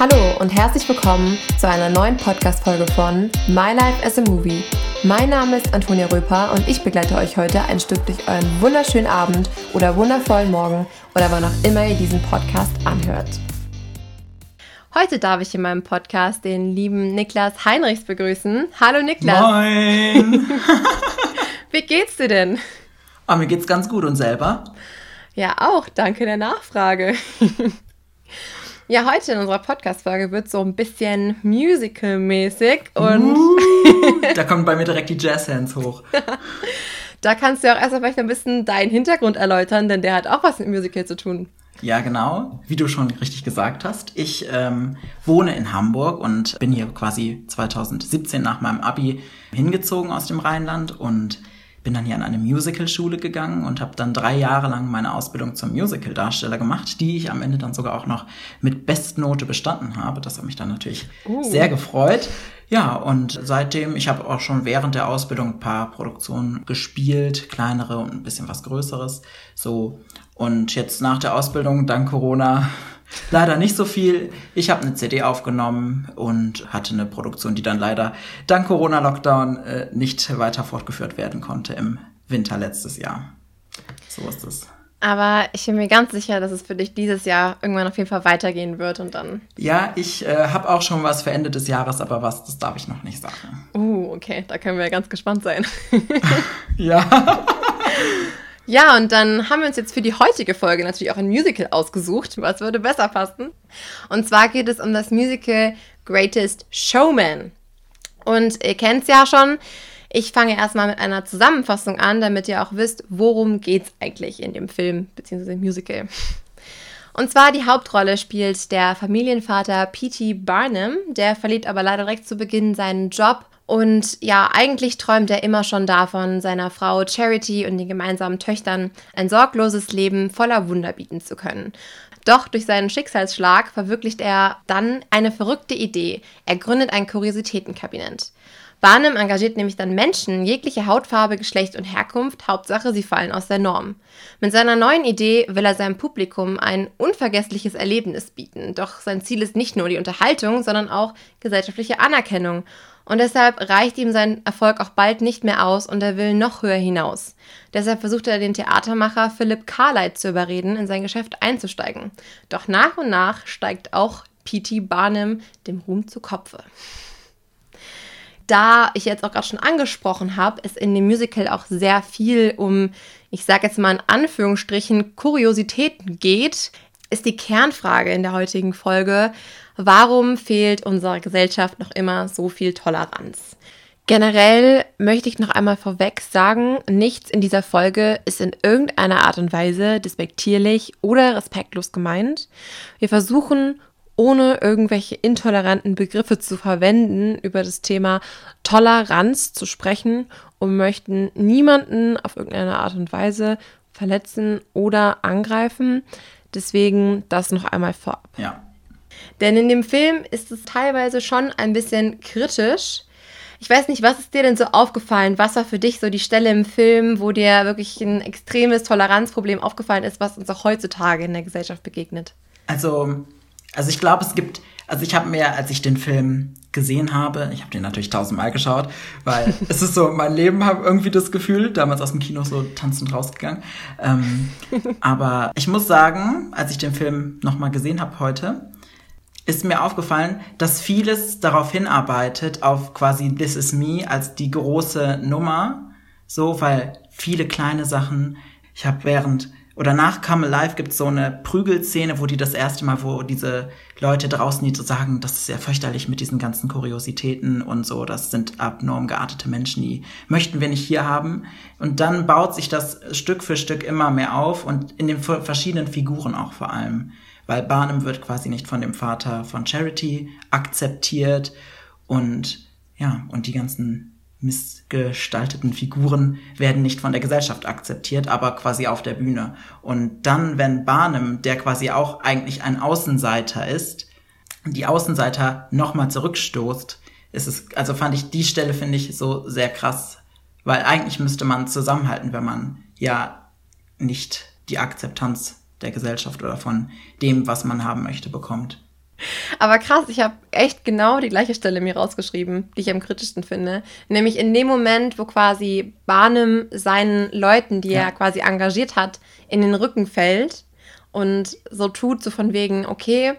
Hallo und herzlich willkommen zu einer neuen Podcast-Folge von My Life as a Movie. Mein Name ist Antonia Röper und ich begleite euch heute ein Stück durch euren wunderschönen Abend oder wundervollen Morgen oder wann auch immer ihr diesen Podcast anhört. Heute darf ich in meinem Podcast den lieben Niklas Heinrichs begrüßen. Hallo Niklas. Moin. Wie geht's dir denn? Oh, mir geht's ganz gut und selber? Ja, auch. Danke der Nachfrage. Ja, heute in unserer Podcast-Folge wird so ein bisschen musical-mäßig und. Uh, da kommen bei mir direkt die Jazz-Hands hoch. da kannst du auch erstmal vielleicht ein bisschen deinen Hintergrund erläutern, denn der hat auch was mit Musical zu tun. Ja, genau. Wie du schon richtig gesagt hast. Ich ähm, wohne in Hamburg und bin hier quasi 2017 nach meinem Abi hingezogen aus dem Rheinland und bin dann hier an eine Musicalschule gegangen und habe dann drei Jahre lang meine Ausbildung zum Musicaldarsteller gemacht, die ich am Ende dann sogar auch noch mit Bestnote bestanden habe. Das hat mich dann natürlich uh. sehr gefreut. Ja, und seitdem, ich habe auch schon während der Ausbildung ein paar Produktionen gespielt, kleinere und ein bisschen was Größeres. So. Und jetzt nach der Ausbildung, dank Corona, Leider nicht so viel. Ich habe eine CD aufgenommen und hatte eine Produktion, die dann leider dank Corona-Lockdown äh, nicht weiter fortgeführt werden konnte im Winter letztes Jahr. So ist es. Aber ich bin mir ganz sicher, dass es für dich dieses Jahr irgendwann auf jeden Fall weitergehen wird und dann. Ja, ich äh, habe auch schon was für Ende des Jahres, aber was, das darf ich noch nicht sagen. Uh, okay, da können wir ja ganz gespannt sein. ja. Ja, und dann haben wir uns jetzt für die heutige Folge natürlich auch ein Musical ausgesucht. Was würde besser passen? Und zwar geht es um das Musical Greatest Showman. Und ihr kennt es ja schon. Ich fange erstmal mit einer Zusammenfassung an, damit ihr auch wisst, worum geht es eigentlich in dem Film bzw. Musical. Und zwar die Hauptrolle spielt der Familienvater P.T. Barnum. Der verliert aber leider direkt zu Beginn seinen Job und ja, eigentlich träumt er immer schon davon, seiner Frau Charity und den gemeinsamen Töchtern ein sorgloses Leben voller Wunder bieten zu können. Doch durch seinen Schicksalsschlag verwirklicht er dann eine verrückte Idee. Er gründet ein Kuriositätenkabinett. Barnum engagiert nämlich dann Menschen jeglicher Hautfarbe, Geschlecht und Herkunft, Hauptsache sie fallen aus der Norm. Mit seiner neuen Idee will er seinem Publikum ein unvergessliches Erlebnis bieten, doch sein Ziel ist nicht nur die Unterhaltung, sondern auch gesellschaftliche Anerkennung. Und deshalb reicht ihm sein Erfolg auch bald nicht mehr aus und er will noch höher hinaus. Deshalb versucht er den Theatermacher Philipp Carlight zu überreden, in sein Geschäft einzusteigen. Doch nach und nach steigt auch P.T. Barnum dem Ruhm zu Kopfe. Da ich jetzt auch gerade schon angesprochen habe, es in dem Musical auch sehr viel um, ich sage jetzt mal in Anführungsstrichen, Kuriositäten geht, ist die Kernfrage in der heutigen Folge, warum fehlt unserer Gesellschaft noch immer so viel Toleranz? Generell möchte ich noch einmal vorweg sagen, nichts in dieser Folge ist in irgendeiner Art und Weise despektierlich oder respektlos gemeint. Wir versuchen, ohne irgendwelche intoleranten Begriffe zu verwenden, über das Thema Toleranz zu sprechen und möchten niemanden auf irgendeine Art und Weise verletzen oder angreifen. Deswegen das noch einmal vorab. Ja. Denn in dem Film ist es teilweise schon ein bisschen kritisch. Ich weiß nicht, was ist dir denn so aufgefallen? Was war für dich so die Stelle im Film, wo dir wirklich ein extremes Toleranzproblem aufgefallen ist, was uns auch heutzutage in der Gesellschaft begegnet? Also, also ich glaube, es gibt, also ich habe mir, als ich den Film gesehen habe, ich habe den natürlich tausendmal geschaut, weil es ist so, mein Leben habe irgendwie das Gefühl, damals aus dem Kino so tanzend rausgegangen. Ähm, aber ich muss sagen, als ich den Film nochmal gesehen habe heute, ist mir aufgefallen, dass vieles darauf hinarbeitet, auf quasi This is Me als die große Nummer. So, weil viele kleine Sachen, ich habe während oder nach Come Alive gibt es so eine Prügelszene, wo die das erste Mal, wo diese Leute draußen, die so sagen, das ist ja fürchterlich mit diesen ganzen Kuriositäten und so, das sind abnorm geartete Menschen, die möchten wir nicht hier haben. Und dann baut sich das Stück für Stück immer mehr auf und in den verschiedenen Figuren auch vor allem weil Barnum wird quasi nicht von dem Vater von Charity akzeptiert und ja, und die ganzen missgestalteten Figuren werden nicht von der Gesellschaft akzeptiert, aber quasi auf der Bühne. Und dann, wenn Barnum, der quasi auch eigentlich ein Außenseiter ist, die Außenseiter nochmal zurückstoßt, ist es, also fand ich die Stelle finde ich so sehr krass, weil eigentlich müsste man zusammenhalten, wenn man ja nicht die Akzeptanz der Gesellschaft oder von dem, was man haben möchte, bekommt. Aber krass, ich habe echt genau die gleiche Stelle mir rausgeschrieben, die ich am kritischsten finde. Nämlich in dem Moment, wo quasi Barnum seinen Leuten, die ja. er quasi engagiert hat, in den Rücken fällt und so tut, so von wegen, okay,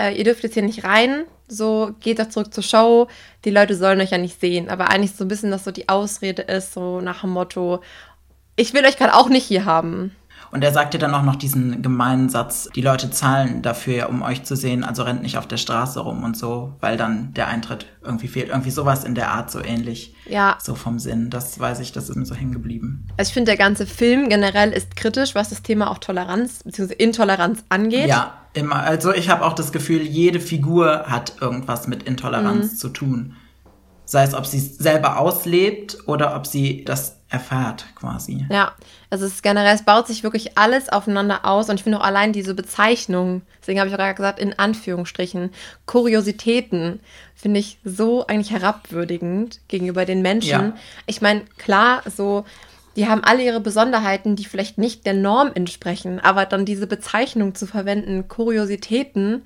äh, ihr dürft jetzt hier nicht rein, so geht doch zurück zur Show, die Leute sollen euch ja nicht sehen. Aber eigentlich so ein bisschen, dass so die Ausrede ist, so nach dem Motto, ich will euch gerade auch nicht hier haben. Und er sagte dann auch noch diesen gemeinen Satz, die Leute zahlen dafür, um euch zu sehen, also rennt nicht auf der Straße rum und so, weil dann der Eintritt irgendwie fehlt. Irgendwie sowas in der Art so ähnlich. Ja. So vom Sinn. Das weiß ich, das ist mir so hängen geblieben. Also ich finde, der ganze Film generell ist kritisch, was das Thema auch Toleranz bzw. Intoleranz angeht. Ja, immer. Also ich habe auch das Gefühl, jede Figur hat irgendwas mit Intoleranz mhm. zu tun. Sei es, ob sie es selber auslebt oder ob sie das erfährt quasi. Ja, also es ist generell, es baut sich wirklich alles aufeinander aus und ich finde auch allein diese Bezeichnung, deswegen habe ich auch gerade gesagt, in Anführungsstrichen, Kuriositäten, finde ich so eigentlich herabwürdigend gegenüber den Menschen. Ja. Ich meine, klar, so, die haben alle ihre Besonderheiten, die vielleicht nicht der Norm entsprechen, aber dann diese Bezeichnung zu verwenden, Kuriositäten,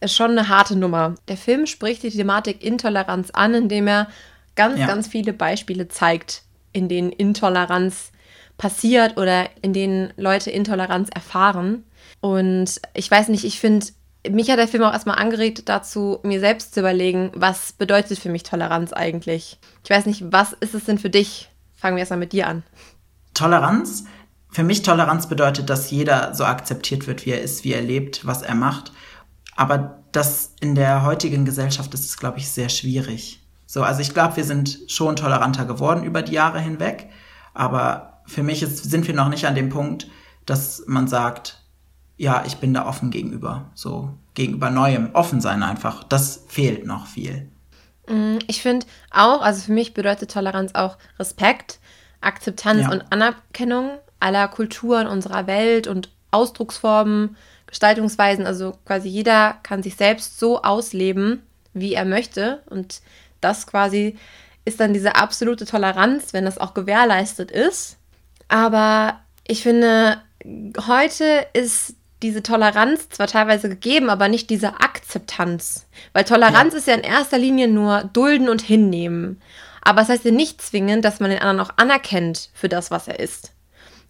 ist schon eine harte Nummer. Der Film spricht die Thematik Intoleranz an, indem er ganz, ja. ganz viele Beispiele zeigt, in denen Intoleranz passiert oder in denen Leute Intoleranz erfahren. Und ich weiß nicht, ich finde, mich hat der Film auch erstmal angeregt dazu, mir selbst zu überlegen, was bedeutet für mich Toleranz eigentlich? Ich weiß nicht, was ist es denn für dich? Fangen wir erstmal mit dir an. Toleranz? Für mich Toleranz bedeutet, dass jeder so akzeptiert wird, wie er ist, wie er lebt, was er macht. Aber das in der heutigen Gesellschaft ist es, glaube ich, sehr schwierig. So, also ich glaube, wir sind schon toleranter geworden über die Jahre hinweg, aber für mich ist, sind wir noch nicht an dem Punkt, dass man sagt, ja, ich bin da offen gegenüber, so gegenüber Neuem, offen sein einfach. Das fehlt noch viel. Mm, ich finde auch, also für mich bedeutet Toleranz auch Respekt, Akzeptanz ja. und Anerkennung aller Kulturen unserer Welt und Ausdrucksformen, Gestaltungsweisen. Also quasi jeder kann sich selbst so ausleben, wie er möchte. Und das quasi ist dann diese absolute Toleranz, wenn das auch gewährleistet ist. Aber ich finde, heute ist diese Toleranz zwar teilweise gegeben, aber nicht diese Akzeptanz. Weil Toleranz ja. ist ja in erster Linie nur dulden und hinnehmen. Aber es das heißt ja nicht zwingend, dass man den anderen auch anerkennt für das, was er ist.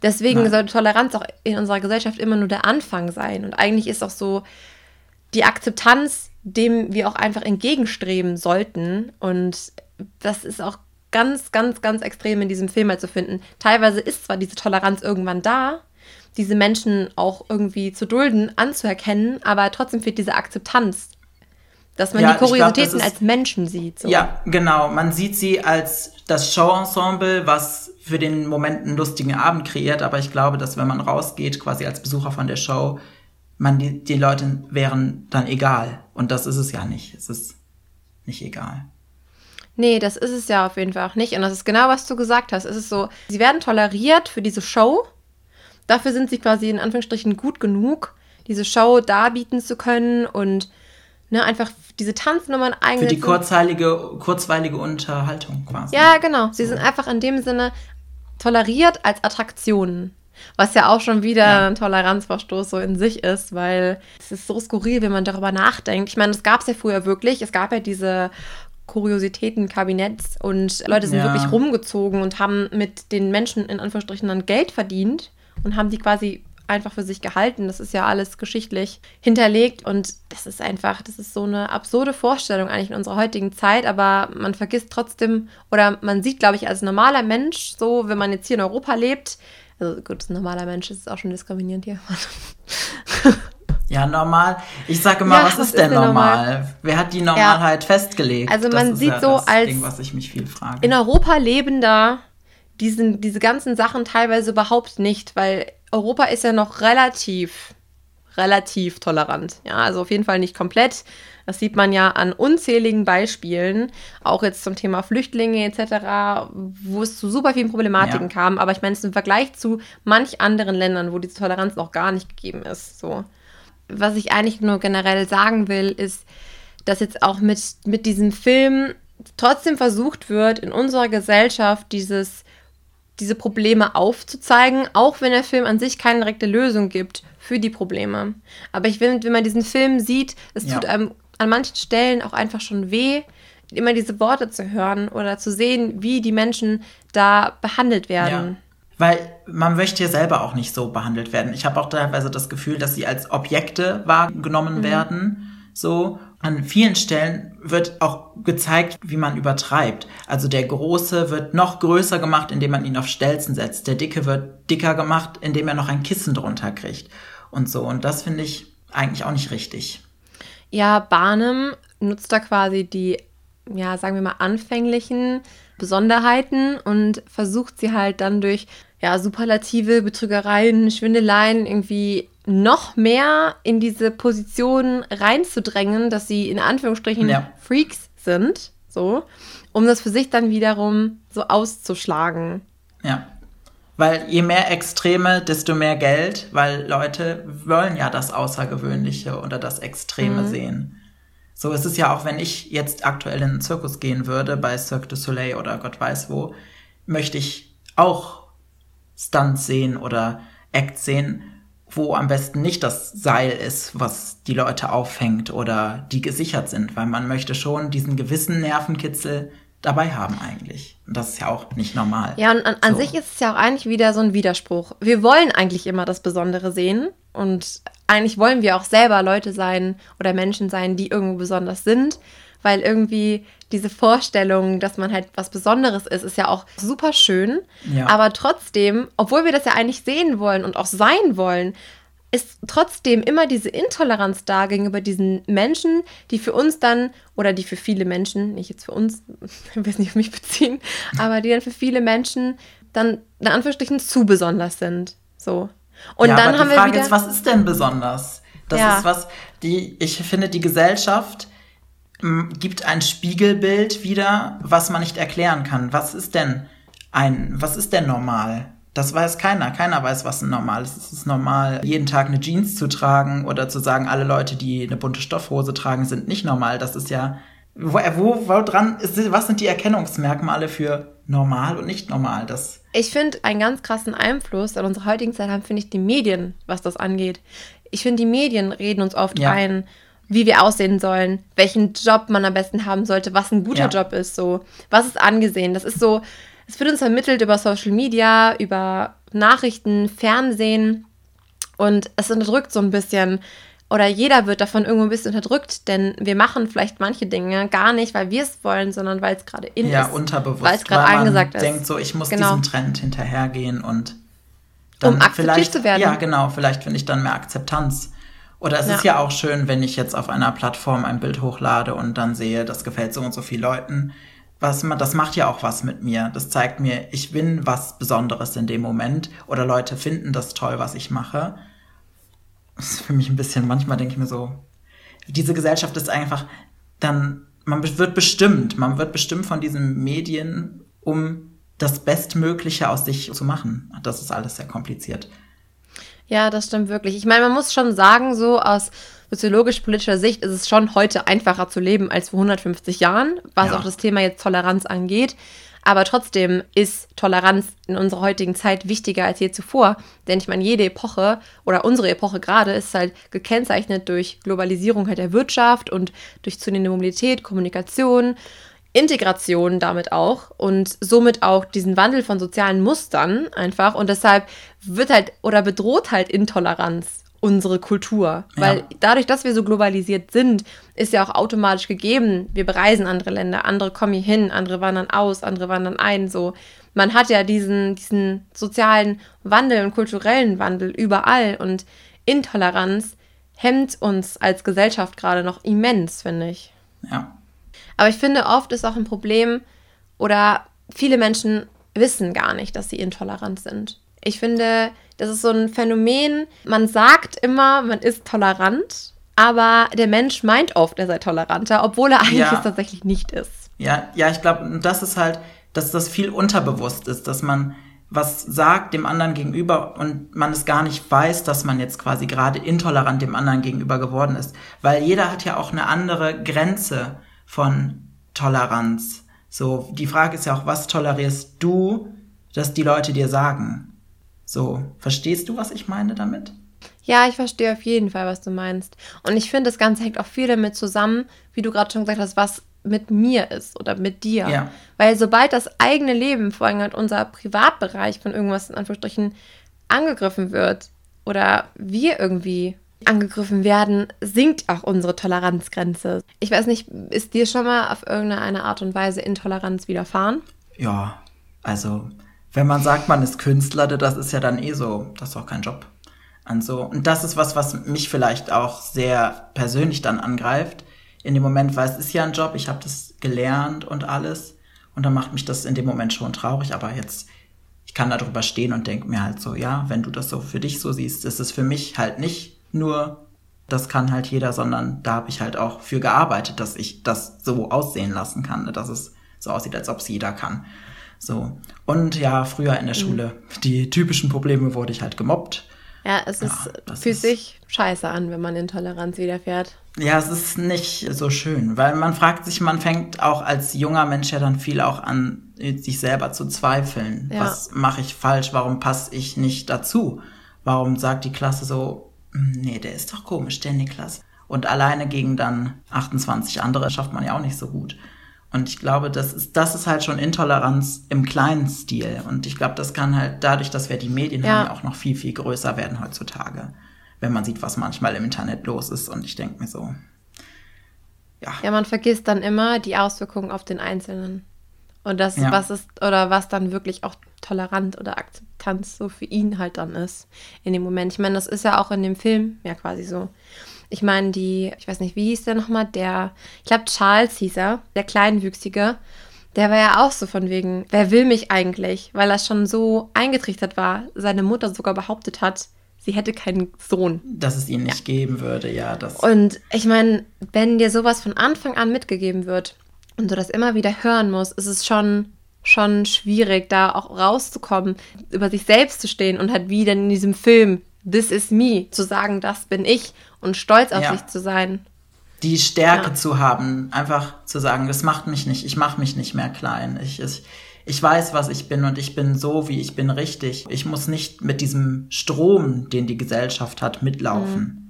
Deswegen Nein. sollte Toleranz auch in unserer Gesellschaft immer nur der Anfang sein. Und eigentlich ist auch so die Akzeptanz dem wir auch einfach entgegenstreben sollten. Und das ist auch ganz, ganz, ganz extrem in diesem Film mal zu finden. Teilweise ist zwar diese Toleranz irgendwann da, diese Menschen auch irgendwie zu dulden, anzuerkennen, aber trotzdem fehlt diese Akzeptanz. Dass man ja, die Kuriositäten glaub, als Menschen sieht. So. Ja, genau. Man sieht sie als das Showensemble, was für den Moment einen lustigen Abend kreiert. Aber ich glaube, dass wenn man rausgeht, quasi als Besucher von der Show, man die, die Leute wären dann egal. Und das ist es ja nicht. Es ist nicht egal. Nee, das ist es ja auf jeden Fall auch nicht. Und das ist genau, was du gesagt hast. Es ist so, sie werden toleriert für diese Show. Dafür sind sie quasi in Anführungsstrichen gut genug, diese Show darbieten zu können und ne, einfach diese Tanznummern eigentlich. Für die kurzweilige, kurzweilige Unterhaltung quasi. Ja, genau. Sie sind einfach in dem Sinne toleriert als Attraktionen. Was ja auch schon wieder ja. ein Toleranzverstoß so in sich ist, weil es ist so skurril, wenn man darüber nachdenkt. Ich meine, das gab es ja früher wirklich. Es gab ja diese Kuriositäten-Kabinetts und Leute sind ja. wirklich rumgezogen und haben mit den Menschen in Anführungsstrichen dann Geld verdient und haben die quasi einfach für sich gehalten. Das ist ja alles geschichtlich hinterlegt und das ist einfach, das ist so eine absurde Vorstellung eigentlich in unserer heutigen Zeit, aber man vergisst trotzdem oder man sieht, glaube ich, als normaler Mensch, so, wenn man jetzt hier in Europa lebt, also gut, ein normaler Mensch ist auch schon diskriminierend hier. Ja, normal. Ich sage immer, ja, was, was, ist denn normal? normal? Wer hat die Normalheit ja. festgelegt? Also man das sieht ja so als Ding, was ich mich viel frage. in Europa lebender diesen, diese ganzen Sachen teilweise überhaupt nicht, weil Europa ist ja noch relativ, relativ tolerant. Ja, also auf jeden Fall nicht komplett. Das sieht man ja an unzähligen Beispielen, auch jetzt zum Thema Flüchtlinge etc., wo es zu super vielen Problematiken ja. kam. Aber ich meine, es ist im Vergleich zu manch anderen Ländern, wo diese Toleranz noch gar nicht gegeben ist. So. Was ich eigentlich nur generell sagen will, ist, dass jetzt auch mit, mit diesem Film trotzdem versucht wird, in unserer Gesellschaft dieses diese Probleme aufzuzeigen, auch wenn der Film an sich keine direkte Lösung gibt für die Probleme. Aber ich finde, wenn man diesen Film sieht, es ja. tut einem an manchen Stellen auch einfach schon weh, immer diese Worte zu hören oder zu sehen, wie die Menschen da behandelt werden. Ja. Weil man möchte ja selber auch nicht so behandelt werden. Ich habe auch teilweise das Gefühl, dass sie als Objekte wahrgenommen mhm. werden. So. An vielen Stellen wird auch gezeigt, wie man übertreibt. Also der Große wird noch größer gemacht, indem man ihn auf Stelzen setzt. Der Dicke wird dicker gemacht, indem er noch ein Kissen drunter kriegt. Und so. Und das finde ich eigentlich auch nicht richtig. Ja, Barnum nutzt da quasi die, ja, sagen wir mal, anfänglichen Besonderheiten und versucht sie halt dann durch ja, Superlative, Betrügereien, Schwindeleien irgendwie noch mehr in diese Position reinzudrängen, dass sie in Anführungsstrichen ja. Freaks sind, so, um das für sich dann wiederum so auszuschlagen. Ja. Weil je mehr Extreme, desto mehr Geld, weil Leute wollen ja das Außergewöhnliche oder das Extreme mhm. sehen. So ist es ja auch, wenn ich jetzt aktuell in einen Zirkus gehen würde, bei Cirque du Soleil oder Gott weiß wo, möchte ich auch Stunts sehen oder Acts sehen, wo am besten nicht das Seil ist, was die Leute auffängt oder die gesichert sind, weil man möchte schon diesen gewissen Nervenkitzel dabei haben eigentlich. Und das ist ja auch nicht normal. Ja, und an, an so. sich ist es ja auch eigentlich wieder so ein Widerspruch. Wir wollen eigentlich immer das Besondere sehen und eigentlich wollen wir auch selber Leute sein oder Menschen sein, die irgendwo besonders sind, weil irgendwie diese Vorstellung, dass man halt was Besonderes ist, ist ja auch super schön. Ja. Aber trotzdem, obwohl wir das ja eigentlich sehen wollen und auch sein wollen, ist trotzdem immer diese Intoleranz da gegenüber diesen Menschen, die für uns dann, oder die für viele Menschen, nicht jetzt für uns, ich will es nicht auf mich beziehen, aber die dann für viele Menschen dann in Anführungsstrichen zu besonders sind. So. Und ja, dann haben wir Frage wieder. Ist, was ist denn besonders? Das ja. ist was, die, ich finde, die Gesellschaft gibt ein Spiegelbild wieder, was man nicht erklären kann. Was ist denn ein, was ist denn normal? Das weiß keiner. Keiner weiß, was ein normal ist. Es ist normal, jeden Tag eine Jeans zu tragen oder zu sagen, alle Leute, die eine bunte Stoffhose tragen, sind nicht normal. Das ist ja, wo, wo, wo dran ist, was sind die Erkennungsmerkmale für normal und nicht normal? Das ich finde, einen ganz krassen Einfluss in unserer heutigen Zeit haben, finde ich, die Medien, was das angeht. Ich finde, die Medien reden uns oft ja. ein wie wir aussehen sollen, welchen Job man am besten haben sollte, was ein guter ja. Job ist, so, was ist angesehen. Das ist so, es wird uns vermittelt über Social Media, über Nachrichten, Fernsehen und es unterdrückt so ein bisschen oder jeder wird davon irgendwo ein bisschen unterdrückt, denn wir machen vielleicht manche Dinge gar nicht, weil wir es wollen, sondern weil es gerade in ja, ist. Ja, unterbewusst. Weil es gerade angesagt ist. denkt so, ich muss genau. diesem Trend hinterhergehen und dann um akzeptiert zu werden. Ja, genau, vielleicht finde ich dann mehr Akzeptanz. Oder es ja. ist ja auch schön, wenn ich jetzt auf einer Plattform ein Bild hochlade und dann sehe, das gefällt so und so vielen Leuten. Was, das macht ja auch was mit mir. Das zeigt mir, ich bin was Besonderes in dem Moment. Oder Leute finden das toll, was ich mache. Das ist für mich ein bisschen, manchmal denke ich mir so, diese Gesellschaft ist einfach dann, man wird bestimmt, man wird bestimmt von diesen Medien, um das Bestmögliche aus sich zu machen. Das ist alles sehr kompliziert. Ja, das stimmt wirklich. Ich meine, man muss schon sagen, so aus soziologisch-politischer Sicht ist es schon heute einfacher zu leben als vor 150 Jahren, was ja. auch das Thema jetzt Toleranz angeht. Aber trotzdem ist Toleranz in unserer heutigen Zeit wichtiger als je zuvor. Denn ich meine, jede Epoche oder unsere Epoche gerade ist halt gekennzeichnet durch Globalisierung halt der Wirtschaft und durch zunehmende Mobilität, Kommunikation Integration damit auch und somit auch diesen Wandel von sozialen Mustern einfach. Und deshalb wird halt oder bedroht halt Intoleranz unsere Kultur. Weil ja. dadurch, dass wir so globalisiert sind, ist ja auch automatisch gegeben, wir bereisen andere Länder, andere kommen hier hin, andere wandern aus, andere wandern ein. So, man hat ja diesen, diesen sozialen Wandel und kulturellen Wandel überall und Intoleranz hemmt uns als Gesellschaft gerade noch immens, finde ich. Ja. Aber ich finde, oft ist auch ein Problem oder viele Menschen wissen gar nicht, dass sie intolerant sind. Ich finde, das ist so ein Phänomen, man sagt immer, man ist tolerant, aber der Mensch meint oft, er sei toleranter, obwohl er eigentlich ja. es tatsächlich nicht ist. Ja, ja, ich glaube, das ist halt, dass das viel unterbewusst ist, dass man was sagt dem anderen gegenüber und man es gar nicht weiß, dass man jetzt quasi gerade intolerant dem anderen gegenüber geworden ist. Weil jeder hat ja auch eine andere Grenze von Toleranz. So, die Frage ist ja auch, was tolerierst du, dass die Leute dir sagen? So, verstehst du, was ich meine damit? Ja, ich verstehe auf jeden Fall, was du meinst. Und ich finde, das Ganze hängt auch viel damit zusammen, wie du gerade schon gesagt hast, was mit mir ist oder mit dir. Ja. Weil sobald das eigene Leben, vor allem halt unser Privatbereich von irgendwas in Anführungsstrichen angegriffen wird oder wir irgendwie angegriffen werden, sinkt auch unsere Toleranzgrenze. Ich weiß nicht, ist dir schon mal auf irgendeine Art und Weise Intoleranz widerfahren? Ja, also wenn man sagt, man ist Künstler, das ist ja dann eh so, das ist auch kein Job. Also, und das ist was, was mich vielleicht auch sehr persönlich dann angreift. In dem Moment, weil es ist ja ein Job, ich habe das gelernt und alles. Und dann macht mich das in dem Moment schon traurig. Aber jetzt, ich kann da drüber stehen und denke mir halt so, ja, wenn du das so für dich so siehst, ist es für mich halt nicht nur, das kann halt jeder, sondern da habe ich halt auch für gearbeitet, dass ich das so aussehen lassen kann, dass es so aussieht, als ob es jeder kann. So. Und ja, früher in der mhm. Schule, die typischen Probleme wurde ich halt gemobbt. Ja, es ist, ja, fühlt sich scheiße an, wenn man Intoleranz widerfährt. Ja, es ist nicht so schön, weil man fragt sich, man fängt auch als junger Mensch ja dann viel auch an, sich selber zu zweifeln. Ja. Was mache ich falsch? Warum passe ich nicht dazu? Warum sagt die Klasse so, hm, nee, der ist doch komisch, der Niklas. Und alleine gegen dann 28 andere schafft man ja auch nicht so gut. Und ich glaube, das ist, das ist halt schon Intoleranz im kleinen Stil. Und ich glaube, das kann halt dadurch, dass wir die Medien ja. haben, auch noch viel, viel größer werden heutzutage. Wenn man sieht, was manchmal im Internet los ist. Und ich denke mir so, ja. Ja, man vergisst dann immer die Auswirkungen auf den Einzelnen. Und das, ja. was ist, oder was dann wirklich auch tolerant oder Akzeptanz so für ihn halt dann ist in dem Moment. Ich meine, das ist ja auch in dem Film ja quasi so. Ich meine, die, ich weiß nicht, wie hieß der nochmal, der, ich glaube Charles hieß er, der Kleinwüchsige, der war ja auch so von wegen, wer will mich eigentlich? Weil er schon so eingetrichtert war, seine Mutter sogar behauptet hat, sie hätte keinen Sohn. Dass es ihn nicht ja. geben würde, ja. Das und ich meine, wenn dir sowas von Anfang an mitgegeben wird und du das immer wieder hören musst, ist es schon schon schwierig, da auch rauszukommen, über sich selbst zu stehen und halt wie denn in diesem Film This is me zu sagen, das bin ich und stolz auf ja. sich zu sein. Die Stärke ja. zu haben, einfach zu sagen, das macht mich nicht, ich mache mich nicht mehr klein. Ich, ich, ich weiß, was ich bin und ich bin so, wie ich bin, richtig. Ich muss nicht mit diesem Strom, den die Gesellschaft hat, mitlaufen. Mhm.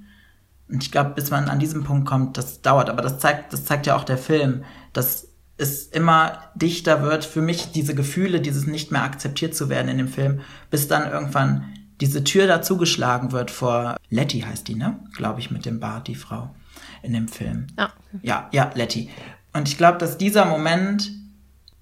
Und ich glaube, bis man an diesem Punkt kommt, das dauert. Aber das zeigt, das zeigt ja auch der Film, dass es immer dichter wird für mich, diese Gefühle, dieses nicht mehr akzeptiert zu werden in dem Film, bis dann irgendwann diese Tür dazugeschlagen wird vor Letty heißt die, ne? Glaube ich, mit dem Bart, die Frau in dem Film. Ah. Ja, ja, Letty. Und ich glaube, dass dieser Moment,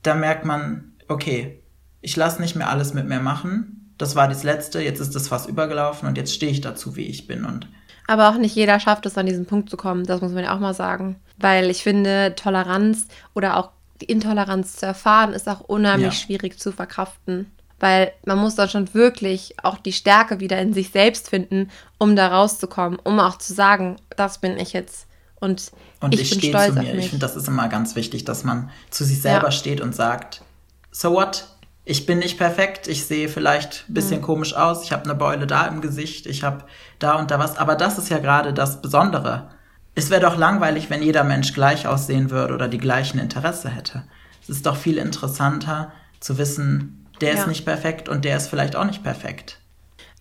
da merkt man, okay, ich lasse nicht mehr alles mit mir machen. Das war das Letzte, jetzt ist das fast übergelaufen und jetzt stehe ich dazu, wie ich bin. Und aber auch nicht jeder schafft es, an diesen Punkt zu kommen. Das muss man ja auch mal sagen. Weil ich finde, Toleranz oder auch die Intoleranz zu erfahren, ist auch unheimlich ja. schwierig zu verkraften. Weil man muss dann schon wirklich auch die Stärke wieder in sich selbst finden, um da rauszukommen, um auch zu sagen, das bin ich jetzt. Und, und ich, ich bin stolz auf mich. Ich finde, das ist immer ganz wichtig, dass man zu sich selber ja. steht und sagt, so what? ich bin nicht perfekt, ich sehe vielleicht ein bisschen mhm. komisch aus, ich habe eine Beule da im Gesicht, ich habe da und da was, aber das ist ja gerade das Besondere. Es wäre doch langweilig, wenn jeder Mensch gleich aussehen würde oder die gleichen Interesse hätte. Es ist doch viel interessanter zu wissen, der ja. ist nicht perfekt und der ist vielleicht auch nicht perfekt.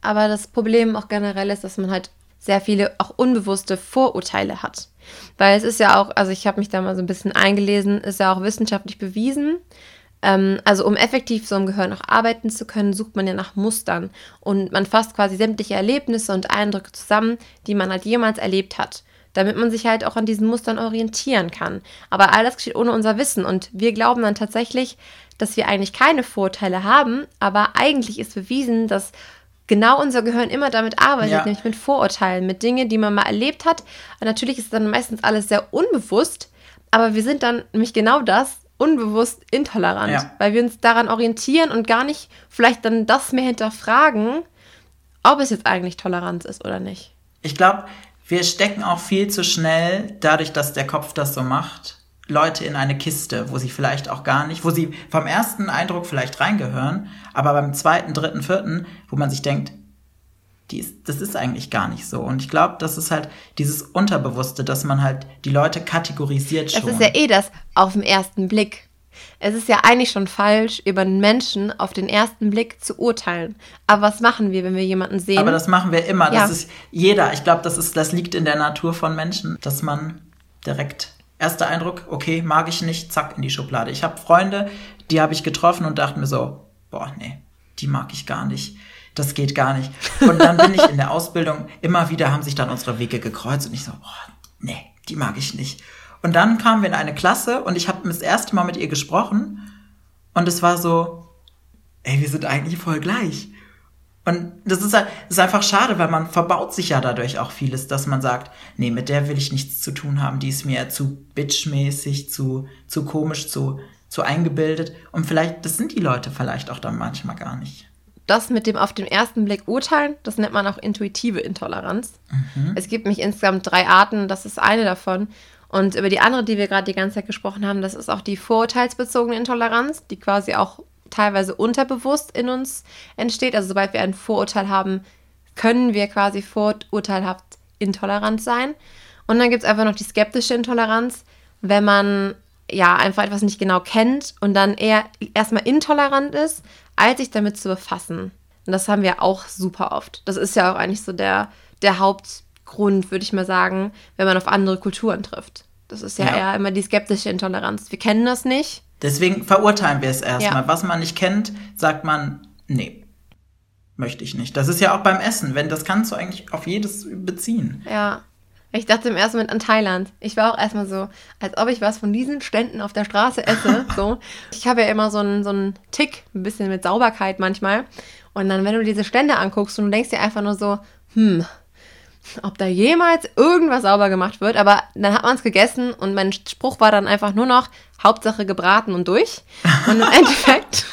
Aber das Problem auch generell ist, dass man halt sehr viele auch unbewusste Vorurteile hat. Weil es ist ja auch, also ich habe mich da mal so ein bisschen eingelesen, ist ja auch wissenschaftlich bewiesen, ähm, also um effektiv so im Gehirn auch arbeiten zu können, sucht man ja nach Mustern und man fasst quasi sämtliche Erlebnisse und Eindrücke zusammen, die man halt jemals erlebt hat, damit man sich halt auch an diesen Mustern orientieren kann. Aber all das geschieht ohne unser Wissen und wir glauben dann tatsächlich, dass wir eigentlich keine Vorurteile haben, aber eigentlich ist bewiesen, dass genau unser Gehirn immer damit arbeitet, ja. nämlich mit Vorurteilen, mit Dingen, die man mal erlebt hat. Und natürlich ist dann meistens alles sehr unbewusst, aber wir sind dann nämlich genau das, unbewusst intolerant, ja. weil wir uns daran orientieren und gar nicht vielleicht dann das mehr hinterfragen, ob es jetzt eigentlich Toleranz ist oder nicht. Ich glaube, wir stecken auch viel zu schnell, dadurch, dass der Kopf das so macht, Leute in eine Kiste, wo sie vielleicht auch gar nicht, wo sie vom ersten Eindruck vielleicht reingehören, aber beim zweiten, dritten, vierten, wo man sich denkt, die ist, das ist eigentlich gar nicht so. Und ich glaube, das ist halt dieses Unterbewusste, dass man halt die Leute kategorisiert schon. Das ist ja eh das auf den ersten Blick. Es ist ja eigentlich schon falsch, über einen Menschen auf den ersten Blick zu urteilen. Aber was machen wir, wenn wir jemanden sehen? Aber das machen wir immer. Ja. Das ist jeder. Ich glaube, das ist, das liegt in der Natur von Menschen, dass man direkt erster Eindruck, okay, mag ich nicht, zack in die Schublade. Ich habe Freunde, die habe ich getroffen und dachte mir so, boah, nee, die mag ich gar nicht. Das geht gar nicht. Und dann bin ich in der Ausbildung, immer wieder haben sich dann unsere Wege gekreuzt und ich so, boah, nee, die mag ich nicht. Und dann kamen wir in eine Klasse und ich habe das erste Mal mit ihr gesprochen und es war so, ey, wir sind eigentlich voll gleich. Und das ist, das ist einfach schade, weil man verbaut sich ja dadurch auch vieles, dass man sagt, nee, mit der will ich nichts zu tun haben, die ist mir zu bitchmäßig, zu, zu komisch, zu, zu eingebildet. Und vielleicht, das sind die Leute vielleicht auch dann manchmal gar nicht. das mit dem auf den ersten Blick urteilen, das nennt man auch intuitive Intoleranz. Es gibt nämlich insgesamt drei Arten, das ist eine davon. Und über die andere, die wir gerade die ganze Zeit gesprochen haben, das ist auch die vorurteilsbezogene Intoleranz, die quasi auch teilweise unterbewusst in uns entsteht. Also sobald wir ein Vorurteil haben, können wir quasi vorurteilhaft intolerant sein. Und dann gibt es einfach noch die skeptische Intoleranz, wenn man ja einfach etwas nicht genau kennt und dann eher erstmal intolerant ist, als sich damit zu befassen. Und das haben wir auch super oft. Das ist ja auch eigentlich so der, der Hauptgrund, würde ich mal sagen, wenn man auf andere Kulturen trifft. Das ist ja, Ja. eher immer die skeptische Intoleranz. Wir kennen das nicht. Deswegen verurteilen wir es erstmal. Ja. Was man nicht kennt, sagt man, nee, möchte ich nicht. Das ist ja auch beim Essen, wenn das kannst du eigentlich auf jedes beziehen. Ja. Ich dachte im ersten Moment an Thailand. Ich war auch erstmal so, als ob ich was von diesen Ständen auf der Straße esse. so. Ich habe ja immer so einen, so einen Tick, ein bisschen mit Sauberkeit manchmal. Und dann, wenn du diese Stände anguckst und du denkst dir einfach nur so, hm, ob da jemals irgendwas sauber gemacht wird. Aber dann hat man es gegessen und mein Spruch war dann einfach nur noch, Hauptsache gebraten und durch. Und im Endeffekt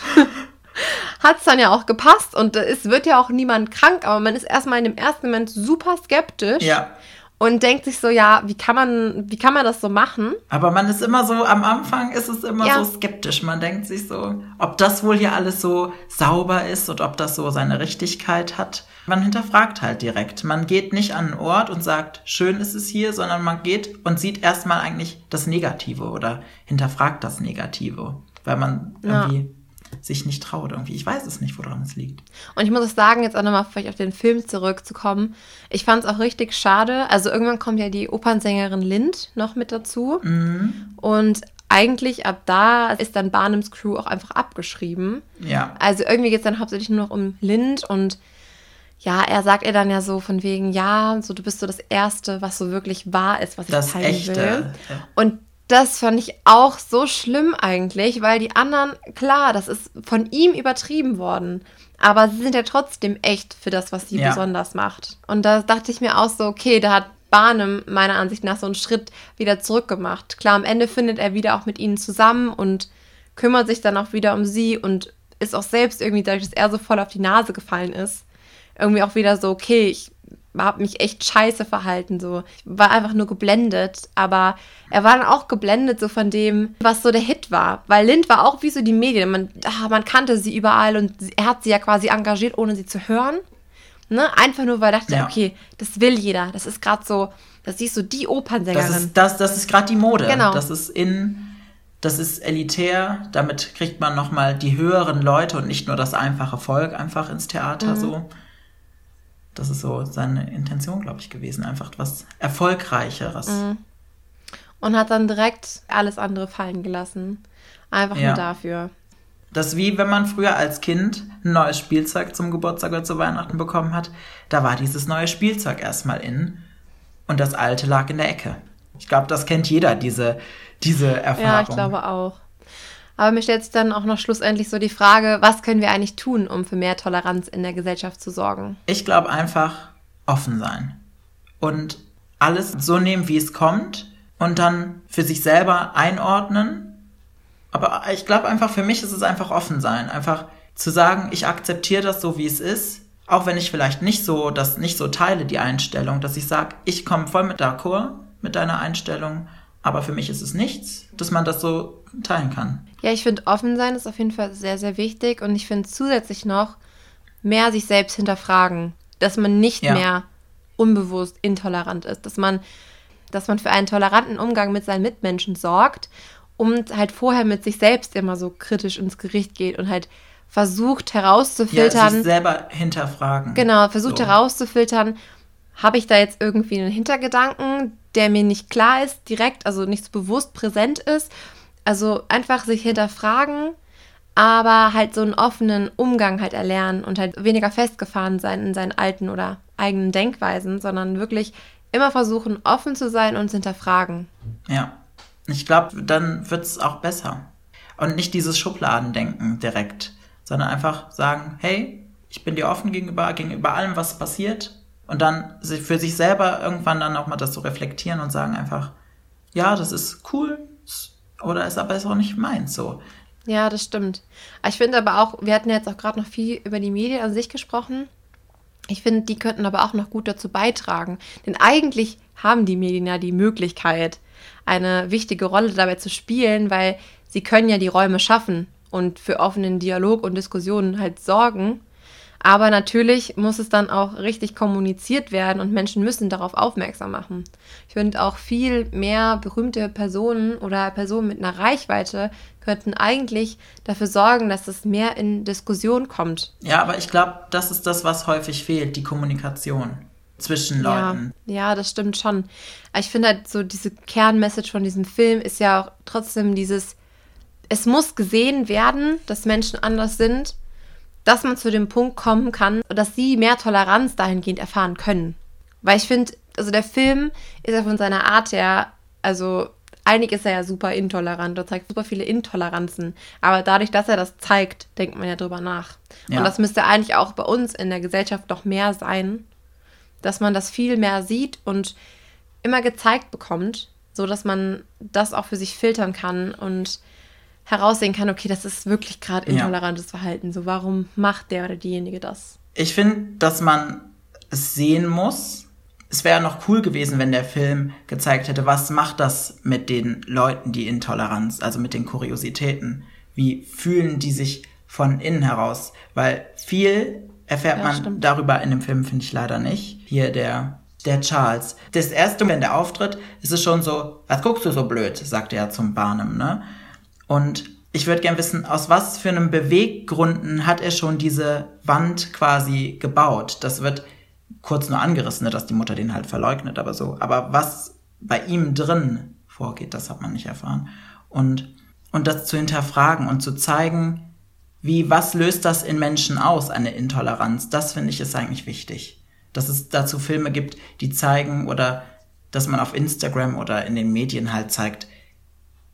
hat es dann ja auch gepasst und es wird ja auch niemand krank, aber man ist erstmal in dem ersten Moment super skeptisch Ja. Und denkt sich so, ja, wie kann man, wie kann man das so machen? Aber man ist immer so, am Anfang ist es immer Ja. so skeptisch. Man denkt sich so, ob das wohl hier alles so sauber ist und ob das so seine Richtigkeit hat. Man hinterfragt halt direkt. Man geht nicht an einen Ort und sagt, schön ist es hier, sondern man geht und sieht erstmal eigentlich das Negative oder hinterfragt das Negative, weil man Ja. irgendwie sich nicht traut irgendwie. Ich weiß es nicht, woran es liegt. Und ich muss auch sagen, jetzt auch nochmal vielleicht auf den Film zurückzukommen, ich fand es auch richtig schade. Also irgendwann kommt ja die Opernsängerin Lind noch mit dazu. Und eigentlich ab da ist dann Barnums Crew auch einfach abgeschrieben. Ja. Also irgendwie geht es dann hauptsächlich nur noch um Lind und ja, er sagt ihr dann ja so von wegen, ja, so du bist so das Erste, was so wirklich wahr ist, was ich Das teilen Echte. will. Und das fand ich auch so schlimm eigentlich, weil die anderen, klar, das ist von ihm übertrieben worden. Aber sie sind ja trotzdem echt für das, was sie Ja. besonders macht. Und da dachte ich mir auch so, okay, da hat Barnum meiner Ansicht nach so einen Schritt wieder zurückgemacht. Klar, am Ende findet er wieder auch mit ihnen zusammen und kümmert sich dann auch wieder um sie und ist auch selbst irgendwie, dadurch, dass er so voll auf die Nase gefallen ist, irgendwie auch wieder so, okay, ich habe mich echt scheiße verhalten, so. Ich war einfach nur geblendet, aber er war dann auch geblendet so von dem, was so der Hit war, weil Lind war auch wie so die Medien, man, ah, man kannte sie überall und er hat sie ja quasi engagiert, ohne sie zu hören, ne, einfach nur, weil er dachte, Ja. okay, das will jeder, das ist gerade so, das ist so die Opernsängerin. Das ist, das, das ist gerade die Mode. Genau. Das ist in, das ist elitär. Damit kriegt man nochmal die höheren Leute und nicht nur das einfache Volk einfach ins Theater Mhm. so. Das ist so seine Intention, glaube ich, gewesen. Einfach was Erfolgreicheres. Mhm. und hat dann direkt alles andere fallen gelassen. Einfach Ja. nur dafür. Das ist wie wenn man früher als Kind ein neues Spielzeug zum Geburtstag oder zu Weihnachten bekommen hat. Da war dieses neue Spielzeug erstmal in und das alte lag in der Ecke. Ich glaube, das kennt jeder, diese, diese Erfahrung. Ja, ich glaube auch. Aber mir stellt sich dann auch noch schlussendlich so die Frage, was können wir eigentlich tun, um für mehr Toleranz in der Gesellschaft zu sorgen? Ich glaube einfach offen sein und alles so nehmen, wie es kommt und dann für sich selber einordnen. Aber ich glaube einfach, für mich ist es einfach offen sein. Einfach zu sagen, ich akzeptiere das so, wie es ist. Auch wenn ich vielleicht nicht so, das nicht so teile, die Einstellung, dass ich sage, ich komme voll mit d'accord mit deiner Einstellung, aber für mich ist es nichts, dass man das so teilen kann. Ja, ich finde, offen sein ist auf jeden Fall sehr, sehr wichtig. Und ich finde zusätzlich noch mehr sich selbst hinterfragen. Dass man nicht Ja. mehr unbewusst intolerant ist. Dass man, dass man für einen toleranten Umgang mit seinen Mitmenschen sorgt. und halt vorher mit sich selbst immer so kritisch ins Gericht geht und halt versucht herauszufiltern. Ja, sich selber hinterfragen. Genau, versucht so. herauszufiltern, habe ich da jetzt irgendwie einen Hintergedanken, der mir nicht klar ist, direkt, also nicht so bewusst präsent ist. Also einfach sich hinterfragen, aber halt so einen offenen Umgang halt erlernen und halt weniger festgefahren sein in seinen alten oder eigenen Denkweisen, sondern wirklich immer versuchen, offen zu sein und zu hinterfragen. Ja, ich glaube, dann wird es auch besser. Und nicht dieses Schubladendenken direkt, sondern einfach sagen, hey, ich bin dir offen gegenüber, gegenüber allem, was passiert und dann für sich selber irgendwann dann auch mal das so reflektieren und sagen einfach, ja, das ist cool oder ist aber auch nicht meins so. Ja, das stimmt. Ich finde aber auch, wir hatten jetzt auch gerade noch viel über die Medien an sich gesprochen. Ich finde, die könnten aber auch noch gut dazu beitragen. Denn eigentlich haben die Medien ja die Möglichkeit, eine wichtige Rolle dabei zu spielen, weil sie können ja die Räume schaffen und für offenen Dialog und Diskussionen halt sorgen. Aber natürlich muss es dann auch richtig kommuniziert werden und Menschen müssen darauf aufmerksam machen. Ich finde auch viel mehr berühmte Personen oder Personen mit einer Reichweite könnten eigentlich dafür sorgen, dass es mehr in Diskussion kommt. Ja, aber ich glaube, das ist das, was häufig fehlt, die Kommunikation zwischen Leuten. Ja, ja, das stimmt schon. Ich finde halt so diese Kernmessage von diesem Film ist ja auch trotzdem dieses, es muss gesehen werden, dass Menschen anders sind dass man zu dem Punkt kommen kann, dass sie mehr Toleranz dahingehend erfahren können. Weil ich finde, also der Film ist ja von seiner Art her, also eigentlich ist er ja super intolerant, er zeigt super viele Intoleranzen. Aber dadurch, dass er das zeigt, denkt man ja drüber nach. Ja. Und das müsste eigentlich auch bei uns in der Gesellschaft noch mehr sein, dass man das viel mehr sieht und immer gezeigt bekommt, so dass man das auch für sich filtern kann und heraussehen kann, okay, das ist wirklich gerade intolerantes ja. Verhalten. So, warum macht der oder diejenige das? Ich finde, dass man es sehen muss. Es wäre noch cool gewesen, wenn der Film gezeigt hätte, was macht das mit den Leuten, die Intoleranz, also mit den Kuriositäten. Wie fühlen die sich von innen heraus? Weil viel erfährt ja, man stimmt. darüber in dem Film, finde ich leider nicht. Hier der der Charles. Das erste Mal, wenn der auftritt, ist es schon so, was guckst du so blöd, sagt er zum Barnum, ne? Und ich würde gern wissen, aus was für einem Beweggründen hat er schon diese Wand quasi gebaut? Das wird kurz nur angerissen, ne, dass die Mutter den halt verleugnet, aber so. Aber was bei ihm drin vorgeht, das hat man nicht erfahren. Und, und das zu hinterfragen und zu zeigen, wie, was löst das in Menschen aus, eine Intoleranz? Das finde ich ist eigentlich wichtig. Dass es dazu Filme gibt, die zeigen oder dass man auf Instagram oder in den Medien halt zeigt,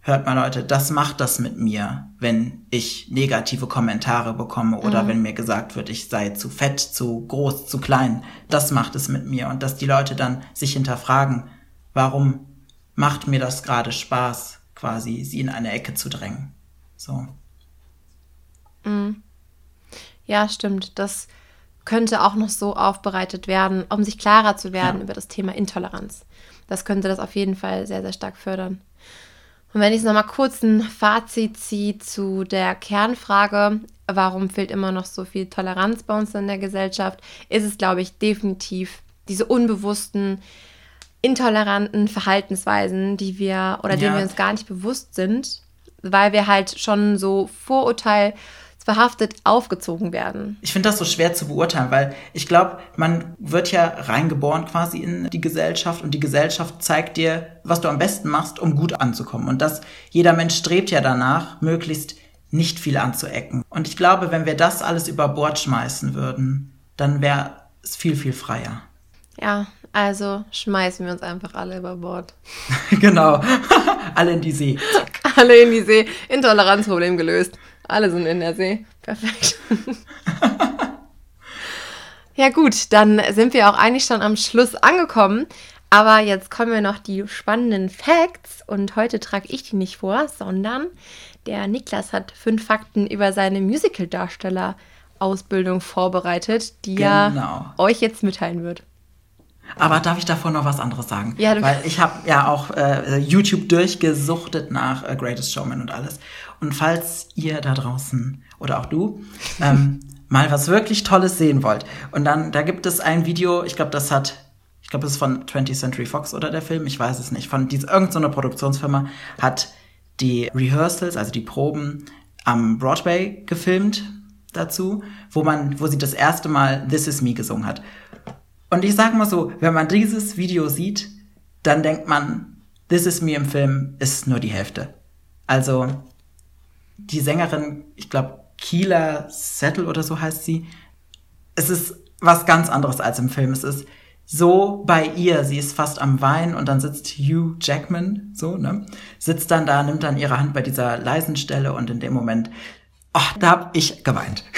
hört mal Leute, das macht das mit mir, wenn ich negative Kommentare bekomme oder mhm. wenn mir gesagt wird, ich sei zu fett, zu groß, zu klein. Das macht es mit mir und dass die Leute dann sich hinterfragen, warum macht mir das gerade Spaß, quasi sie in eine Ecke zu drängen. So. Mhm. Ja, stimmt. Das könnte auch noch so aufbereitet werden, um sich klarer zu werden ja. über das Thema Intoleranz. Das könnte das auf jeden Fall sehr, sehr stark fördern. Und wenn ich nochmal kurz ein Fazit ziehe zu der Kernfrage, warum fehlt immer noch so viel Toleranz bei uns in der Gesellschaft, ist es, glaube ich, definitiv diese unbewussten, intoleranten Verhaltensweisen, die wir oder ja. denen wir uns gar nicht bewusst sind, weil wir halt schon so Vorurteil verhaftet aufgezogen werden. Ich finde das so schwer zu beurteilen, weil ich glaube, man wird ja reingeboren quasi in die Gesellschaft und die Gesellschaft zeigt dir, was du am besten machst, um gut anzukommen. Und das, jeder Mensch strebt ja danach, möglichst nicht viel anzuecken. Und ich glaube, wenn wir das alles über Bord schmeißen würden, dann wäre es viel, viel freier. Ja, also schmeißen wir uns einfach alle über Bord. genau. alle in die See. Alle in die See. Intoleranzproblem gelöst. Alle sind in der See. Perfekt. ja gut, dann sind wir auch eigentlich schon am Schluss angekommen. Aber jetzt kommen wir noch die spannenden Facts und heute trage ich die nicht vor, sondern der Niklas hat fünf Fakten über seine Musical-Darsteller-Ausbildung vorbereitet, die genau. er euch jetzt mitteilen wird. Aber darf ich davor noch was anderes sagen? Ja, Weil ich habe ja auch äh, YouTube durchgesuchtet nach äh, Greatest Showman und alles. Und falls ihr da draußen oder auch du ähm, mal was wirklich Tolles sehen wollt und dann da gibt es ein Video, ich glaube, das hat ich glaube, es ist von 20th Century Fox oder der Film, ich weiß es nicht, von dieser irgendeiner so Produktionsfirma hat die Rehearsals, also die Proben am Broadway gefilmt dazu, wo man, wo sie das erste Mal This Is Me gesungen hat. Und ich sag mal so, wenn man dieses Video sieht, dann denkt man, This Is Me im Film ist nur die Hälfte. Also die Sängerin, ich glaube Keela Settle oder so heißt sie, es ist was ganz anderes als im Film. Es ist so bei ihr, sie ist fast am Wein und dann sitzt Hugh Jackman, so, ne, sitzt dann da, nimmt dann ihre Hand bei dieser leisen Stelle und in dem Moment, ach, da hab ich geweint.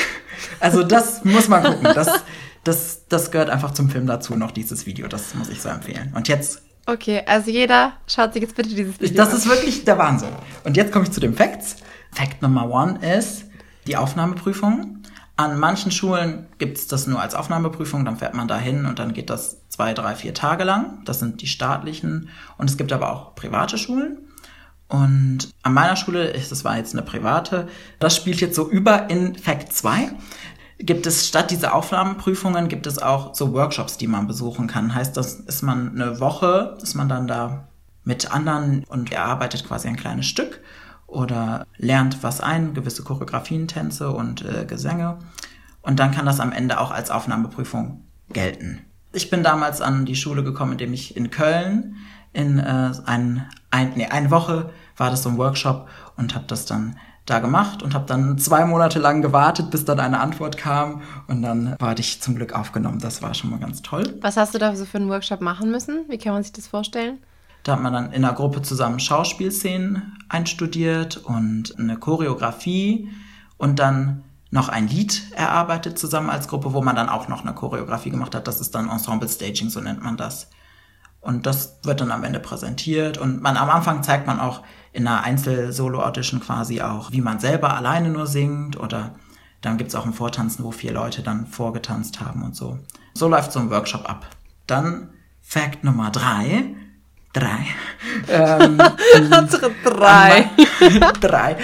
Also das muss man gucken. Das, das, das gehört einfach zum Film dazu, noch dieses Video. Das muss ich so empfehlen. Und jetzt. Okay, also jeder schaut sich jetzt bitte dieses Video Das an. ist wirklich der Wahnsinn. Und jetzt komme ich zu den Facts. Fact Nummer one ist die Aufnahmeprüfung. An manchen Schulen gibt es das nur als Aufnahmeprüfung, dann fährt man da hin und dann geht das zwei, drei, vier Tage lang. Das sind die staatlichen. Und es gibt aber auch private Schulen. Und an meiner Schule, das war jetzt eine private, das spielt jetzt so über in Fact 2 gibt es statt dieser Aufnahmeprüfungen gibt es auch so Workshops, die man besuchen kann. Heißt, das ist man eine Woche, ist man dann da mit anderen und erarbeitet quasi ein kleines Stück oder lernt was ein, gewisse Choreografien, Tänze und äh, Gesänge. Und dann kann das am Ende auch als Aufnahmeprüfung gelten. Ich bin damals an die Schule gekommen, indem ich in Köln in äh, ein, ein, nee, eine Woche war das so ein Workshop und habe das dann da gemacht und habe dann zwei Monate lang gewartet, bis dann eine Antwort kam und dann war ich zum Glück aufgenommen. Das war schon mal ganz toll. Was hast du da so für einen Workshop machen müssen? Wie kann man sich das vorstellen? Da hat man dann in einer Gruppe zusammen Schauspielszenen einstudiert und eine Choreografie und dann noch ein Lied erarbeitet zusammen als Gruppe, wo man dann auch noch eine Choreografie gemacht hat. Das ist dann Ensemble Staging, so nennt man das. Und das wird dann am Ende präsentiert. Und man am Anfang zeigt man auch in einer Einzel-Solo-Audition quasi auch, wie man selber alleine nur singt. Oder dann gibt's auch ein Vortanzen, wo vier Leute dann vorgetanzt haben und so. So läuft so ein Workshop ab. Dann Fact Nummer drei drei. Ähm, drei. An drei.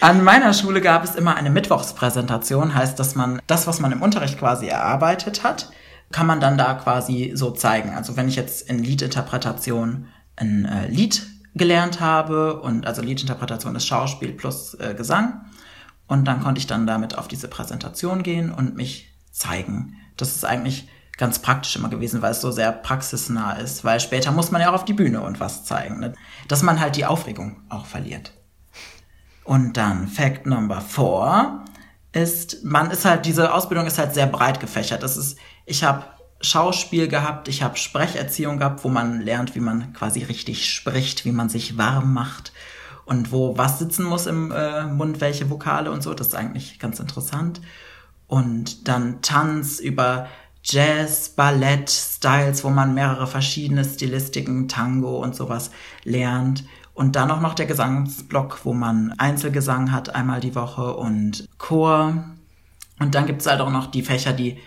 An meiner Schule gab es immer eine Mittwochspräsentation, heißt, dass man das, was man im Unterricht quasi erarbeitet hat, kann man dann da quasi so zeigen. Also wenn ich jetzt in Liedinterpretation ein äh, Lied gelernt habe und also Liedinterpretation ist Schauspiel plus äh, Gesang und dann konnte ich dann damit auf diese Präsentation gehen und mich zeigen. Das ist eigentlich ganz praktisch immer gewesen, weil es so sehr praxisnah ist, weil später muss man ja auch auf die Bühne und was zeigen, ne? dass man halt die Aufregung auch verliert. Und dann Fact Number Four ist, man ist halt, diese Ausbildung ist halt sehr breit gefächert. Das ist, ich habe Schauspiel gehabt, ich habe Sprecherziehung gehabt, wo man lernt, wie man quasi richtig spricht, wie man sich warm macht und wo was sitzen muss im äh, Mund, welche Vokale und so. Das ist eigentlich ganz interessant. Und dann Tanz über Jazz, Ballett, Styles, wo man mehrere verschiedene Stilistiken, Tango und sowas lernt. Und dann auch noch der Gesangsblock, wo man Einzelgesang hat, einmal die Woche und Chor. Und dann gibt's halt auch noch die Fächer, die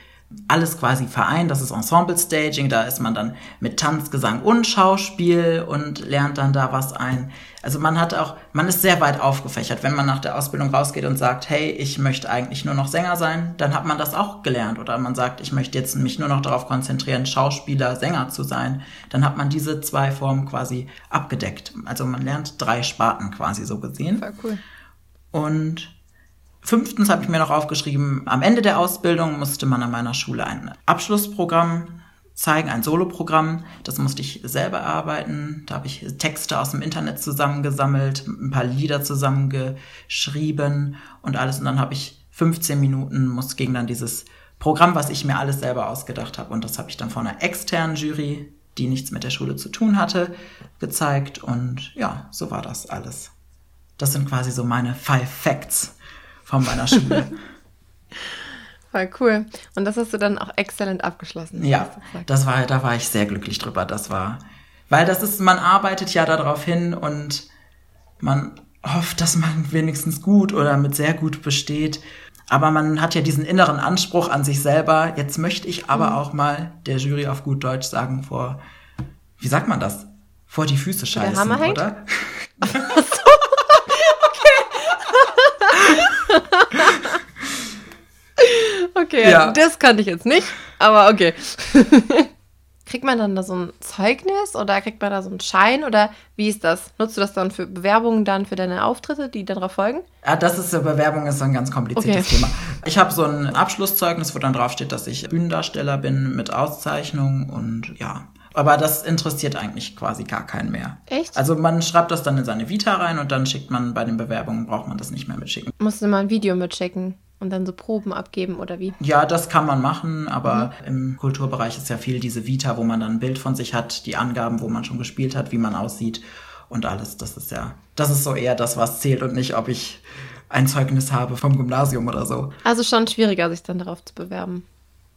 alles quasi vereint. Das ist Ensemble Staging, da ist man dann mit Tanz, Gesang und Schauspiel und lernt dann da was ein. Also man hat auch, man ist sehr weit aufgefächert. Wenn man nach der Ausbildung rausgeht und sagt, hey, ich möchte eigentlich nur noch Sänger sein, dann hat man das auch gelernt. Oder man sagt, ich möchte jetzt mich nur noch darauf konzentrieren, Schauspieler, Sänger zu sein, dann hat man diese zwei Formen quasi abgedeckt. Also man lernt drei Sparten quasi so gesehen. Voll cool. Und Fünftens habe ich mir noch aufgeschrieben, am Ende der Ausbildung musste man an meiner Schule ein Abschlussprogramm zeigen, ein Soloprogramm. Das musste ich selber erarbeiten. Da habe ich Texte aus dem Internet zusammengesammelt, ein paar Lieder zusammengeschrieben und alles. Und dann habe ich 15 Minuten, muss gegen dann dieses Programm, was ich mir alles selber ausgedacht habe. Und das habe ich dann vor einer externen Jury, die nichts mit der Schule zu tun hatte, gezeigt. Und ja, so war das alles. Das sind quasi so meine Five Facts von meiner Schule. Voll cool. Und das hast du dann auch exzellent abgeschlossen. Ja, das war, da war ich sehr glücklich drüber. Das war, weil das ist, man arbeitet ja darauf hin und man hofft, dass man wenigstens gut oder mit sehr gut besteht. Aber man hat ja diesen inneren Anspruch an sich selber. Jetzt möchte ich aber mhm. auch mal der Jury auf gut Deutsch sagen vor, wie sagt man das? Vor die Füße scheißen, oder? okay, ja. das kannte ich jetzt nicht, aber okay. kriegt man dann da so ein Zeugnis oder kriegt man da so einen Schein oder wie ist das? Nutzt du das dann für Bewerbungen dann für deine Auftritte, die darauf folgen? Ja, das ist Bewerbung ist so ein ganz kompliziertes Okay. Thema. Ich habe so ein Abschlusszeugnis, wo dann draufsteht, dass ich Bühnendarsteller bin mit Auszeichnung und ja. Aber das interessiert eigentlich quasi gar keinen mehr. Echt? Also man schreibt das dann in seine Vita rein und dann schickt man bei den Bewerbungen, braucht man das nicht mehr mitschicken. Musst du mal ein Video mitschicken und dann so Proben abgeben oder wie? Ja, das kann man machen, aber im Kulturbereich ist ja viel diese Vita, wo man dann ein Bild von sich hat, die Angaben, wo man schon gespielt hat, wie man aussieht und alles. Das ist ja, das ist so eher das, was zählt und nicht, ob ich ein Zeugnis habe vom Gymnasium oder so. Also schon schwieriger, sich dann darauf zu bewerben.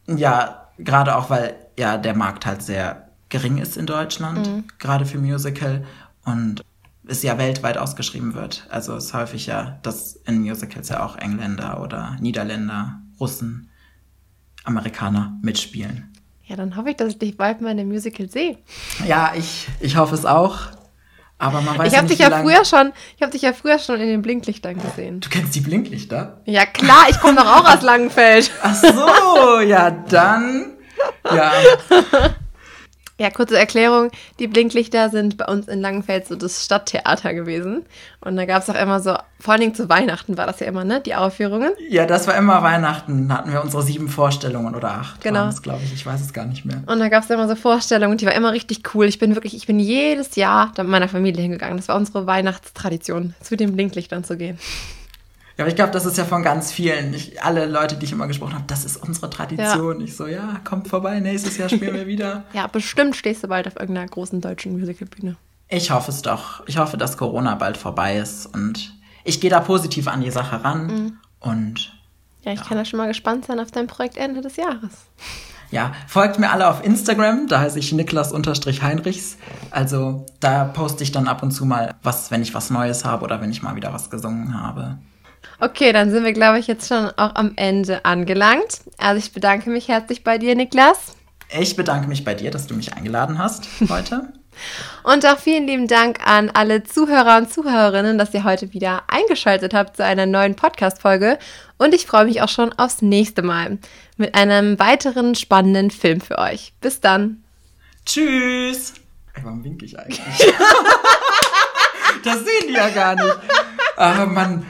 Ja, gerade auch, weil ja der Markt halt sehr gering ist in Deutschland, gerade für Musical und es ja weltweit ausgeschrieben wird. Also es ist häufig ja, dass in Musicals ja auch Engländer oder Niederländer, Russen, Amerikaner mitspielen. Ja, dann hoffe ich, dass ich dich bald mal in dem Musical sehe. Ja, ich, ich hoffe es auch. Aber man weiß Ich ja habe nicht, dich ja früher schon, ich habe dich ja früher schon in den Blinklichtern gesehen. Du kennst die Blinklichter? Ja klar, ich komme doch auch aus Langenfeld. Ach so, ja dann. Ja, Ja, kurze Erklärung. Die Blinklichter sind bei uns in Langenfeld so das Stadttheater gewesen. Und da gab es auch immer so, vor allen Dingen zu Weihnachten war das ja immer, ne? Die Aufführungen. ja, das war immer Weihnachten. Da hatten wir unsere sieben Vorstellungen oder acht. Genau. glaube ich. Ich weiß es gar nicht mehr. Und da gab es immer so Vorstellungen, die war immer richtig cool. Ich bin wirklich, ich bin jedes Jahr da mit meiner Familie hingegangen. Das war unsere Weihnachtstradition, zu den Blinklichtern zu gehen. Ja, aber ich glaube, das ist ja von ganz vielen. Ich, alle Leute, die ich immer gesprochen habe, das ist unsere Tradition. Ich so, ja, kommt vorbei, nächstes Jahr spielen wir wieder. Ja, bestimmt stehst du bald auf irgendeiner großen deutschen Musicalbühne. Ich hoffe es doch. Ich hoffe, dass Corona bald vorbei ist und ich gehe da positiv an die Sache ran. Mhm. Und Ja, ich kann da schon mal gespannt sein auf dein Projekt Ende des Jahres. ja, folgt mir alle auf Instagram, da heiße ich Niklas-Heinrichs. Also da poste ich dann ab und zu mal was, wenn ich was Neues habe oder wenn ich mal wieder was gesungen habe. Okay, dann sind wir, glaube ich, jetzt schon auch am Ende angelangt. Also ich bedanke mich herzlich bei dir, Niklas. Ich bedanke mich bei dir, dass du mich eingeladen hast heute. Und auch vielen lieben Dank an alle Zuhörer und Zuhörerinnen, dass ihr heute wieder eingeschaltet habt zu einer neuen Podcast-Folge. Und ich freue mich auch schon aufs nächste Mal mit einem weiteren spannenden Film für euch. Bis dann. Tschüss. Ey, warum winke ich eigentlich? das sehen die ja gar nicht. Aber Mann,